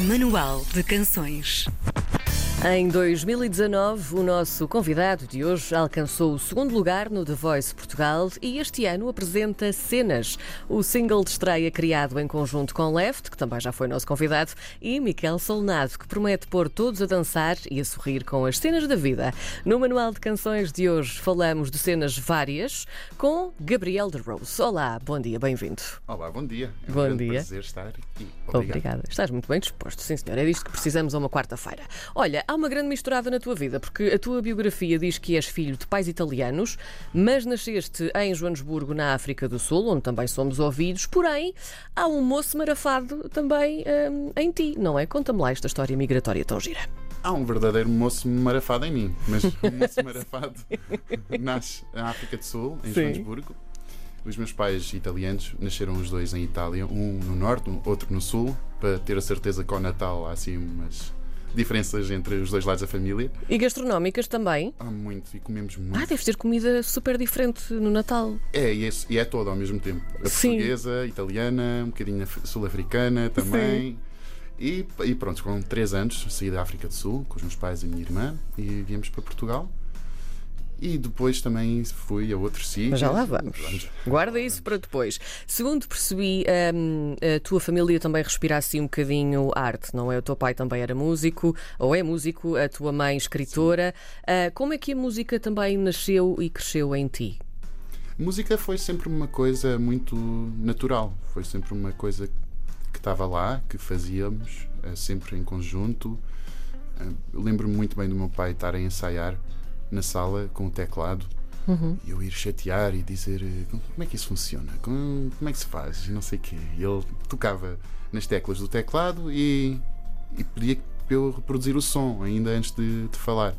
Manual de Canções. Em 2019, o nosso convidado de hoje alcançou o segundo lugar no The Voice Portugal e este ano apresenta Cenas, o single de estreia criado em conjunto com Left, que também já foi nosso convidado, e Miquel Solnado, que promete pôr todos a dançar e a sorrir com as cenas da vida. No Manual de Canções de hoje falamos de cenas várias com Gabriel de Rose. Olá, bom dia, bem-vindo. Olá, bom dia. É um Bom dia. prazer estar aqui. Obrigado. Obrigada. Estás muito bem disposto, sim senhor. É disto que precisamos a uma quarta-feira. Olha, há uma grande misturada na tua vida, porque a tua biografia diz que és filho de pais italianos, mas nasceste em Joanesburgo, na África do Sul, onde também somos ouvidos. Porém, há um moço marafado também hum, em ti, não é? Conta-me lá esta história migratória tão gira. Há um verdadeiro moço marafado em mim, mas o moço marafado nasce na África do Sul, em Sim. Joanesburgo. Os meus pais italianos nasceram os dois em Itália, um no norte, um- outro no sul, para ter a certeza que ao Natal há assim umas diferenças entre os dois lados da família. E gastronómicas também. Há muito e comemos muito. Ah, deves ter comida super diferente no Natal. É, e é, e é todo ao mesmo tempo. A Sim. portuguesa, italiana, um bocadinho af- sul-africana também. E, e pronto, com 3 anos saí da África do Sul com os meus pais e a minha irmã e viemos para Portugal. E depois também fui a outros sítios. Mas já lá vamos. Guarda isso para depois. Segundo percebi, hum, a tua família também respira assim um bocadinho arte, não é? O teu pai também era músico, ou é músico, a tua mãe escritora. Ah, como é que a música também nasceu e cresceu em ti? Música foi sempre uma coisa muito natural. Foi sempre uma coisa que estava lá, que fazíamos, eh, sempre em conjunto. Eu Lembro-me muito bem do meu pai estar a ensaiar na sala com o teclado e eu ir chatear e dizer eh, como é que isso funciona, como, como é que se faz, e não sei o quê. E ele tocava nas teclas do teclado e, e pedia para eu reproduzir o som ainda antes de, de falar.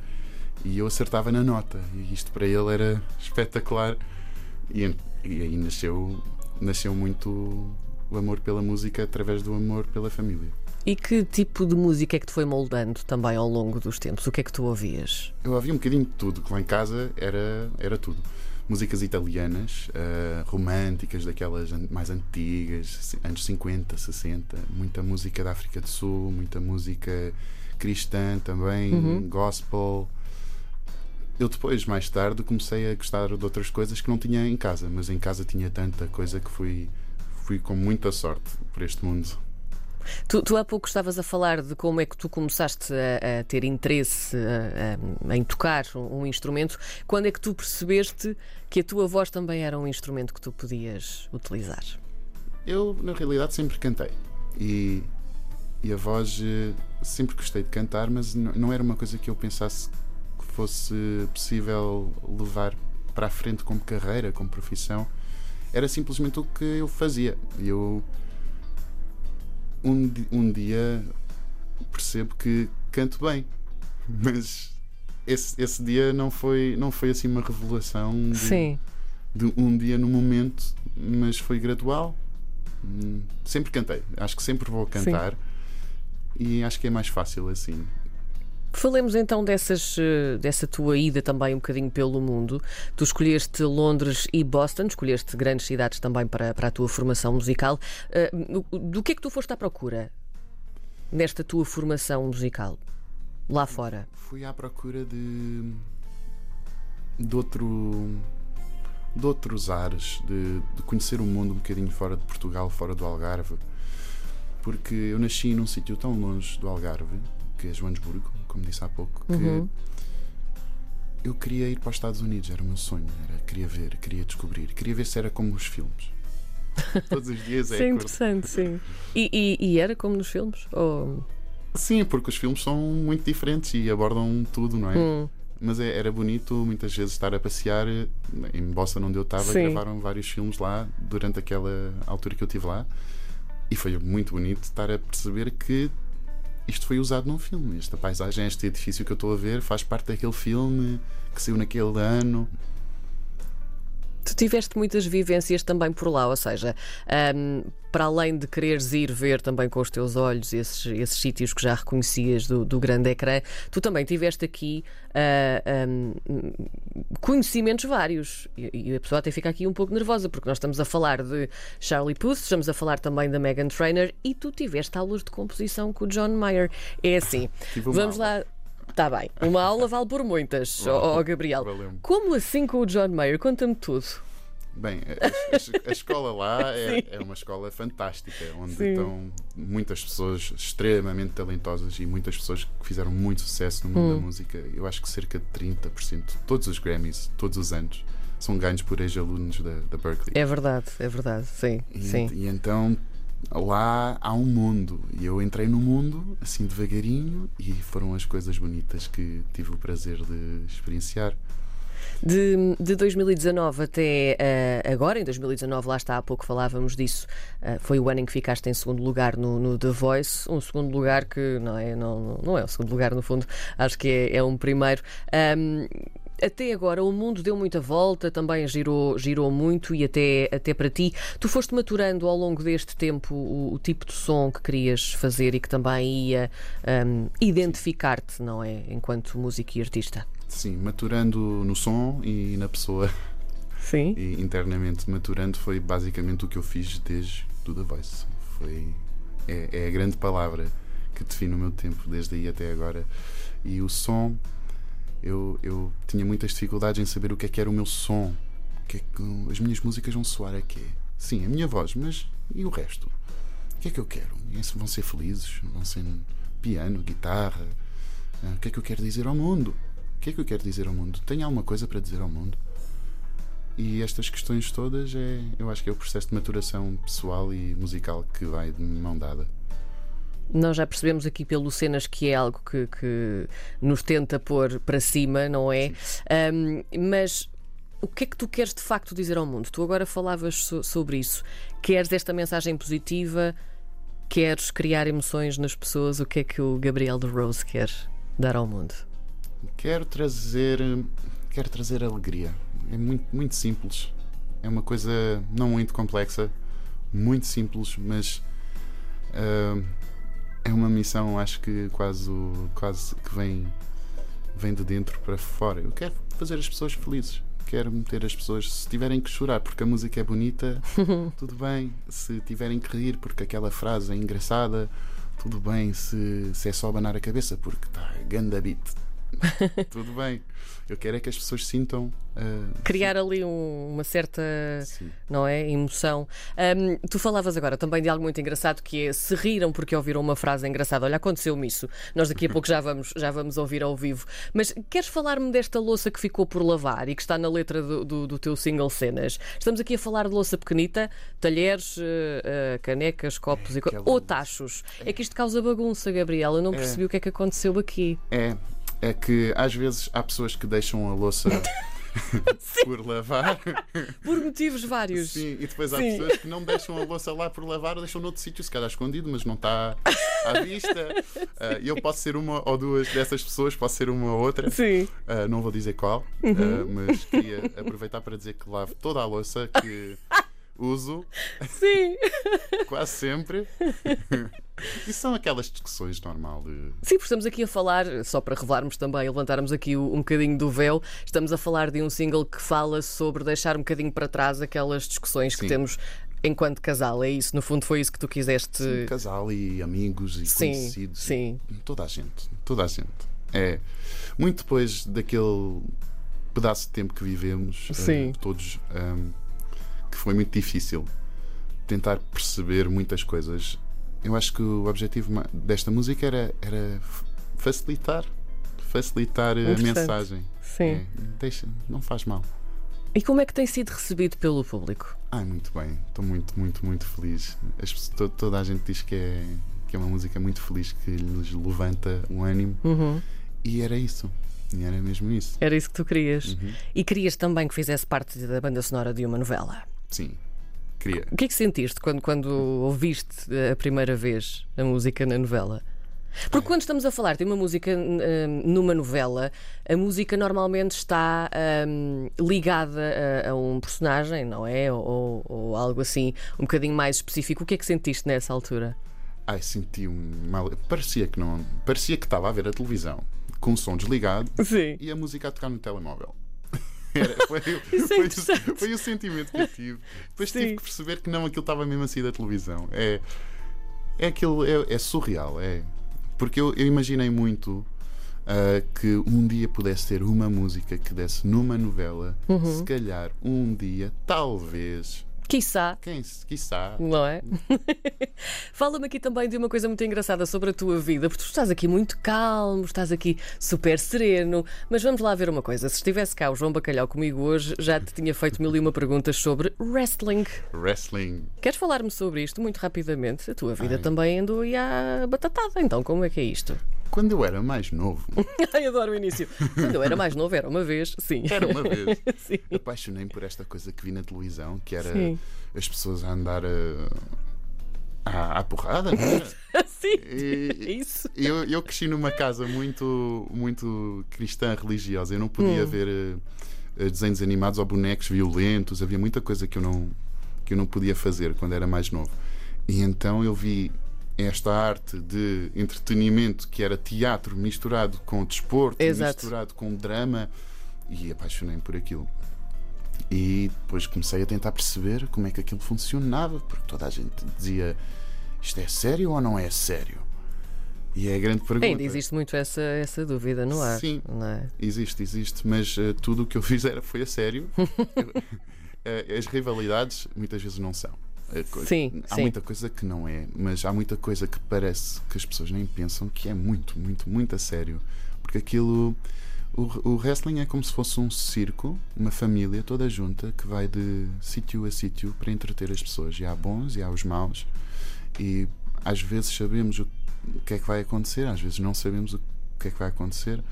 E eu acertava na nota, e isto para ele era espetacular. E, e aí nasceu, nasceu muito o amor pela música através do amor pela família. E que tipo de música é que te foi moldando também ao longo dos tempos? O que é que tu ouvias? Eu ouvia um bocadinho de tudo, que lá em casa era, era tudo. Músicas italianas, eh, românticas, daquelas mais antigas, anos 50, 60. Muita música da África do Sul, muita música cristã também, gospel. Eu depois, mais tarde, comecei a gostar de outras coisas que não tinha em casa, mas em casa tinha tanta coisa que fui, fui com muita sorte por este mundo. Tu, tu há pouco estavas a falar de como é que tu começaste a, a ter interesse a- a- em tocar um, um instrumento. Quando é que tu percebeste que a tua voz também era um instrumento que tu podias utilizar? Eu, na realidade, sempre cantei. E, e a voz, eh, sempre gostei de cantar, mas n- não era uma coisa que eu pensasse que fosse possível levar para a frente como carreira, como profissão. Era simplesmente o que eu fazia. Eu, um, um dia, percebo que canto bem, mas esse, esse dia não foi, não foi assim uma revelação de, Sim. de um dia no momento, mas foi gradual. Hum, Sempre cantei, acho que sempre vou cantar e acho que é mais fácil assim. Falemos então dessas, eh, dessa tua ida também um bocadinho pelo mundo. Tu escolheste Londres e Boston, escolheste grandes cidades também para, para a tua formação musical. Eh, do- que é que tu foste à procura nesta tua formação musical? Lá fora. Fui à procura de de outro de outros ares, de, de conhecer o mundo um bocadinho fora de Portugal, fora do Algarve, porque eu nasci num sítio tão longe do Algarve, que é Joanesburgo, como disse há pouco, que Uhum. eu queria ir para os Estados Unidos, era o meu sonho, era, queria ver, queria descobrir, queria ver se era como os filmes. Todos os dias é Isso é interessante, sim. E, e- e era como nos filmes? Ou... Sim, porque os filmes são muito diferentes e abordam tudo, não é? Hum, Mas é- era bonito muitas vezes estar a passear em Boston, onde eu estava, Sim. gravaram vários filmes lá durante aquela altura que eu estive lá. E foi muito bonito estar a perceber que isto foi usado num filme. Esta paisagem, este edifício que eu estou a ver, faz parte daquele filme que saiu naquele ano. Tiveste muitas vivências também por lá, ou seja, um, para além de quereres ir ver também com os teus olhos esses, esses sítios que já reconhecias do, do grande ecrã, tu também tiveste aqui uh, um, conhecimentos vários. E, e, a pessoa até fica aqui um pouco nervosa, porque nós estamos a falar de Charlie Puth, estamos a falar também da Megan Trainor e tu tiveste aulas de composição com o John Mayer. É assim, vamos lá. Está bem, uma aula vale por muitas, ó oh, oh, Gabriel. Como assim com o John Mayer? Conta-me tudo. Bem, a, a, a escola lá é, é, uma escola fantástica, onde Sim. estão muitas pessoas extremamente talentosas e muitas pessoas que fizeram muito sucesso no mundo hum. da música. Eu acho que cerca de 30%, todos os Grammys, todos os anos, são ganhos por ex-alunos da, da Berkeley. É verdade, é verdade, sim. E, sim. e então lá há um mundo e eu entrei no mundo assim devagarinho e foram as coisas bonitas que tive o prazer de experienciar. De, de 2019 até uh, agora, em 2019, lá está, há pouco falávamos disso, uh, foi o ano em que ficaste em segundo lugar no, no, The Voice, um segundo lugar que não é, não, não é o segundo lugar, no fundo, acho que é, é um primeiro. Um, até agora o mundo deu muita volta, também girou, girou muito e até, até para ti. Tu foste maturando ao longo deste tempo o, o tipo de som que querias fazer e que também ia um, identificar-te, não é? Enquanto músico e artista. Sim, maturando no som e na pessoa. Sim. E internamente maturando foi basicamente o que eu fiz desde o The Voice. Foi, é, é a grande palavra que define o meu tempo desde aí até agora. E o som eu, eu tinha muitas dificuldades em saber o que é que era o meu som. O que é que as minhas músicas vão soar a quê? Sim, a minha voz, mas e o resto? O que é que eu quero? Vão ser felizes? Vão ser piano, guitarra? Ah, o que é que eu quero dizer ao mundo? O que é que eu quero dizer ao mundo? Tenho alguma coisa para dizer ao mundo? E estas questões todas é, eu acho que é o processo de maturação pessoal e musical que vai de mão dada. Nós já percebemos aqui pelo Cenas que é algo que, que nos tenta pôr para cima, não é? Um, mas o que é que tu queres de facto dizer ao mundo? Tu agora falavas so sobre isso. Queres esta mensagem positiva? Queres criar emoções nas pessoas? O que é que o Gabriel de Rose quer dar ao mundo? Quero trazer, quero trazer alegria. É muito, muito simples. É uma coisa não muito complexa, muito simples, mas uh, é uma missão, acho que quase, quase que vem, vem de dentro para fora. Eu quero fazer as pessoas felizes. Quero meter as pessoas, se tiverem que chorar porque a música é bonita, tudo bem. Se tiverem que rir porque aquela frase é engraçada, tudo bem. Se, se é só abanar a cabeça porque está ganda beat, tudo bem. Eu quero é que as pessoas sintam. Uh, Criar sim. ali um, uma certa não é, emoção. Um, tu falavas agora também de algo muito engraçado que é se riram porque ouviram uma frase engraçada. Olha, aconteceu-me isso. Nós daqui a pouco já vamos, já vamos ouvir ao vivo. Mas queres falar-me desta louça que ficou por lavar e que está na letra do, do, do teu single Cenas? Estamos aqui a falar de louça pequenita, talheres, uh, canecas, copos é, e ou tachos. É. é que isto causa bagunça, Gabriel. Eu não é. percebi o que é que aconteceu aqui. É, é que às vezes há pessoas que deixam a louça por lavar. Por motivos vários. Sim, e depois há Sim. pessoas que não deixam a louça lá por lavar, deixam noutro sítio, se calhar escondido, mas não está à vista. Uh, eu posso ser uma ou duas dessas pessoas, posso ser uma ou outra. Sim. Uh, não vou dizer qual, uhum. uh, mas queria aproveitar para dizer que lavo toda a louça que uso. Sim. Quase sempre. E são aquelas discussões normal de. Sim, porque estamos aqui a falar, só para revelarmos também, levantarmos aqui um bocadinho do véu, estamos a falar de um single que fala sobre deixar um bocadinho para trás aquelas discussões Sim. que temos enquanto casal. É isso, no fundo, foi isso que tu quiseste. Sim, casal e amigos e sim, conhecidos. Sim. Toda a gente. Toda a gente. É. Muito depois daquele pedaço de tempo que vivemos, uh, todos. Um, que foi muito difícil tentar perceber muitas coisas. Eu acho que o objetivo desta música era, era facilitar facilitar a mensagem. Sim. É, deixa, não faz mal. E como é que tem sido recebido pelo público? Ai, muito bem. Estou muito, muito, muito feliz. As, toda, toda a gente diz que é, que é uma música muito feliz, que lhes levanta o ânimo. Uhum. E era isso. E era mesmo isso. Era isso que tu querias. Uhum. E querias também que fizesse parte da banda sonora de uma novela. Sim, queria. O que é que sentiste quando, quando ouviste a primeira vez a música na novela? Porque quando estamos a falar de uma música hum, numa novela, a música normalmente está hum, ligada a, a um personagem, não é? Ou, ou algo assim, um bocadinho mais específico. O que é que sentiste nessa altura? Ai, senti um mal. Parecia que não. Parecia que estava a ver a televisão com o som desligado Sim. e a música a tocar no telemóvel. Era, foi, Isso é foi, o, foi o sentimento que eu tive. Depois Sim. tive que perceber que não, aquilo estava mesmo assim da televisão. É, é aquilo, é, é surreal. É, porque eu, eu imaginei muito ah, que um dia pudesse ter uma música que desse numa novela, Uhum. se calhar um dia, talvez, Quiçá. quem quiçá. Não é? Fala-me aqui também de uma coisa muito engraçada sobre a tua vida, porque tu estás aqui muito calmo, estás aqui super sereno. Mas vamos lá ver uma coisa: se estivesse cá o João Bacalhau comigo hoje, já te tinha feito mil e uma perguntas sobre wrestling. Wrestling. Queres falar-me sobre isto muito rapidamente? A tua vida também andou aí à batatada, então como é que é isto? Quando eu era mais novo, Ai, adoro o início. Quando eu era mais novo, era uma vez, sim. era uma vez, Sim. apaixonei-me por esta coisa que vi na televisão, que era Sim. as pessoas a andar a, à, à porrada, não era? Sim, é E- isso. Eu, eu cresci numa casa muito, muito cristã religiosa. Eu não podia Hum. ver eh, eh, desenhos animados ou bonecos violentos. Havia muita coisa que eu não que eu não podia fazer quando era mais novo. E então eu vi esta arte de entretenimento que era teatro misturado com desporto, Exato. misturado com drama e apaixonei-me por aquilo. E depois comecei a tentar perceber como é que aquilo funcionava, porque toda a gente dizia isto é sério ou não é sério? E é a grande pergunta. Ainda existe muito essa, essa dúvida no ar. Sim. É? Existe, existe, mas eh, tudo o que eu fiz era, foi a sério. Eh, As rivalidades muitas vezes não são. Co- Sim, há sim. muita coisa que não é, mas há muita coisa que parece que as pessoas nem pensam que é muito, muito, muito a sério. Porque aquilo. O, o wrestling é como se fosse um circo, uma família toda junta que vai de sítio a sítio para entreter as pessoas. E há bons e há os maus. E às vezes sabemos o que é que vai acontecer, às vezes não sabemos o que é que vai acontecer.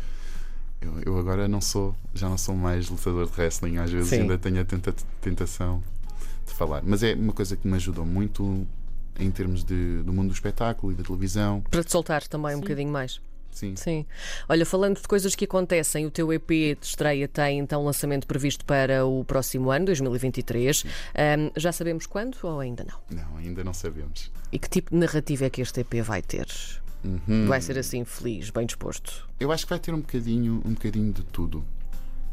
Eu, eu agora não sou, já não sou mais lutador de wrestling, às vezes Sim. ainda tenho a tenta- tentação de falar. Mas é uma coisa que me ajudou muito em termos de, do mundo do espetáculo e da televisão. Para te soltar também um Sim. bocadinho mais. Sim. Sim. Olha, falando de coisas que acontecem, o teu EP de estreia tem então lançamento previsto para o próximo ano, 2023. Ahm, já sabemos quando ou ainda não? Não, ainda não sabemos. E que tipo de narrativa é que este EP vai ter? Uhum. Vai ser assim, feliz, bem disposto? Eu acho que vai ter um bocadinho, um bocadinho de tudo.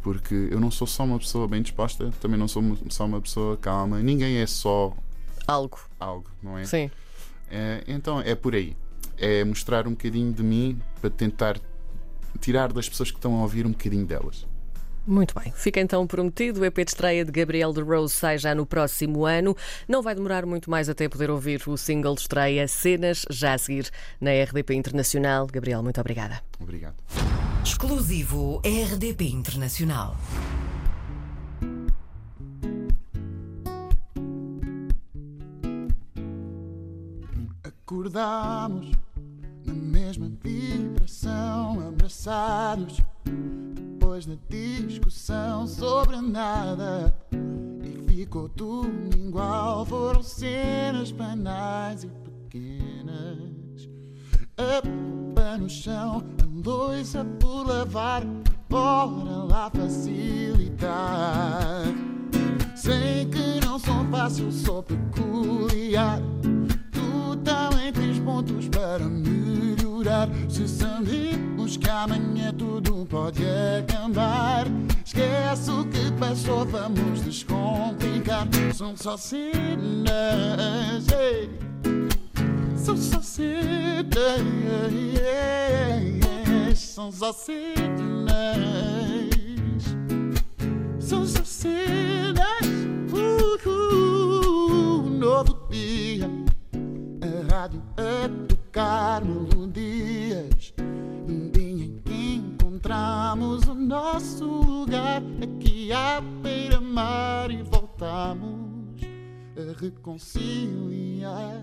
Porque eu não sou só uma pessoa bem disposta, também não sou só uma pessoa calma. Ninguém é só Algo. algo, não é? Sim. É, então é por aí. É mostrar um bocadinho de mim para tentar tirar das pessoas que estão a ouvir um bocadinho delas. Muito bem. Fica então prometido. O EP de estreia de Gabriel de Rose sai já no próximo ano. Não vai demorar muito mais até poder ouvir o single de estreia Cenas, já a seguir na RDP Internacional. Gabriel, muito obrigada. Obrigado. Exclusivo RDP Internacional. Acordamos na mesma vibração, abraçados. Depois da discussão sobre nada. E ficou tudo igual. Foram cenas banais e pequenas. A roupa no chão, a louça por lavar. Bora lá facilitar. Sei que não sou fácil, sou peculiar. Tu também tens pontos para melhorar. Se sabemos que amanhã tudo pode acabar. Esquece o que passou, vamos descomplicar. São só cenas. São só cenas, são só cenas. São só cenas. Uh, uh, novo dia. A rádio a tocar reconciliar.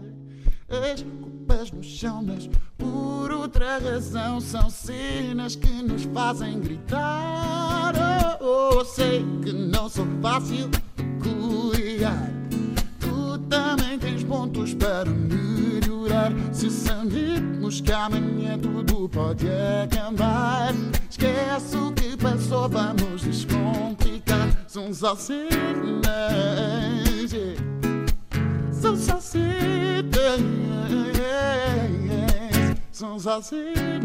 As culpas no chão, mas por outra razão são cenas que nos fazem gritar. Oh, oh, sei que não sou fácil de peculiar. Tu também tens pontos para melhorar. Se sabemos que amanhã tudo pode acabar. Esquece o que passou, vamos descomplicar. São só cenas, são só cenas, são só cenas,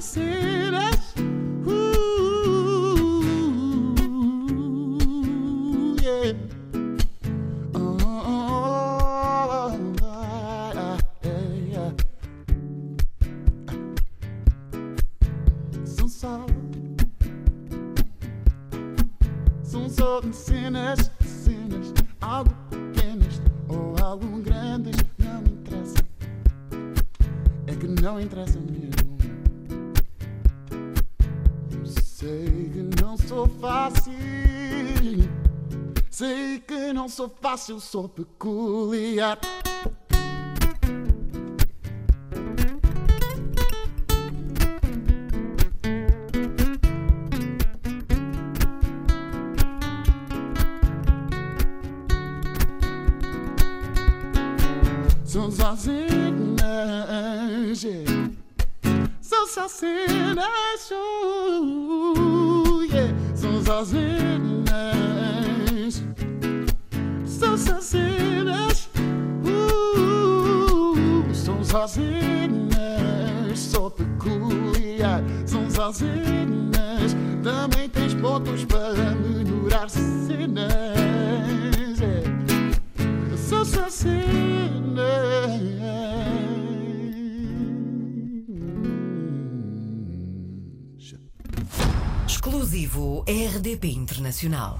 são. Uh, yeah. Oh, ah, yeah. São só São só cenas, cenas sou fácil, sou peculiar. São só cenas, uh, yeah. Só cenas. São só cenas, uh, são só cenas. Sou peculiar, são só cenas. Também tens pontos para melhorar cenas. yeah. São só cenas. Exclusivo RDP Internacional.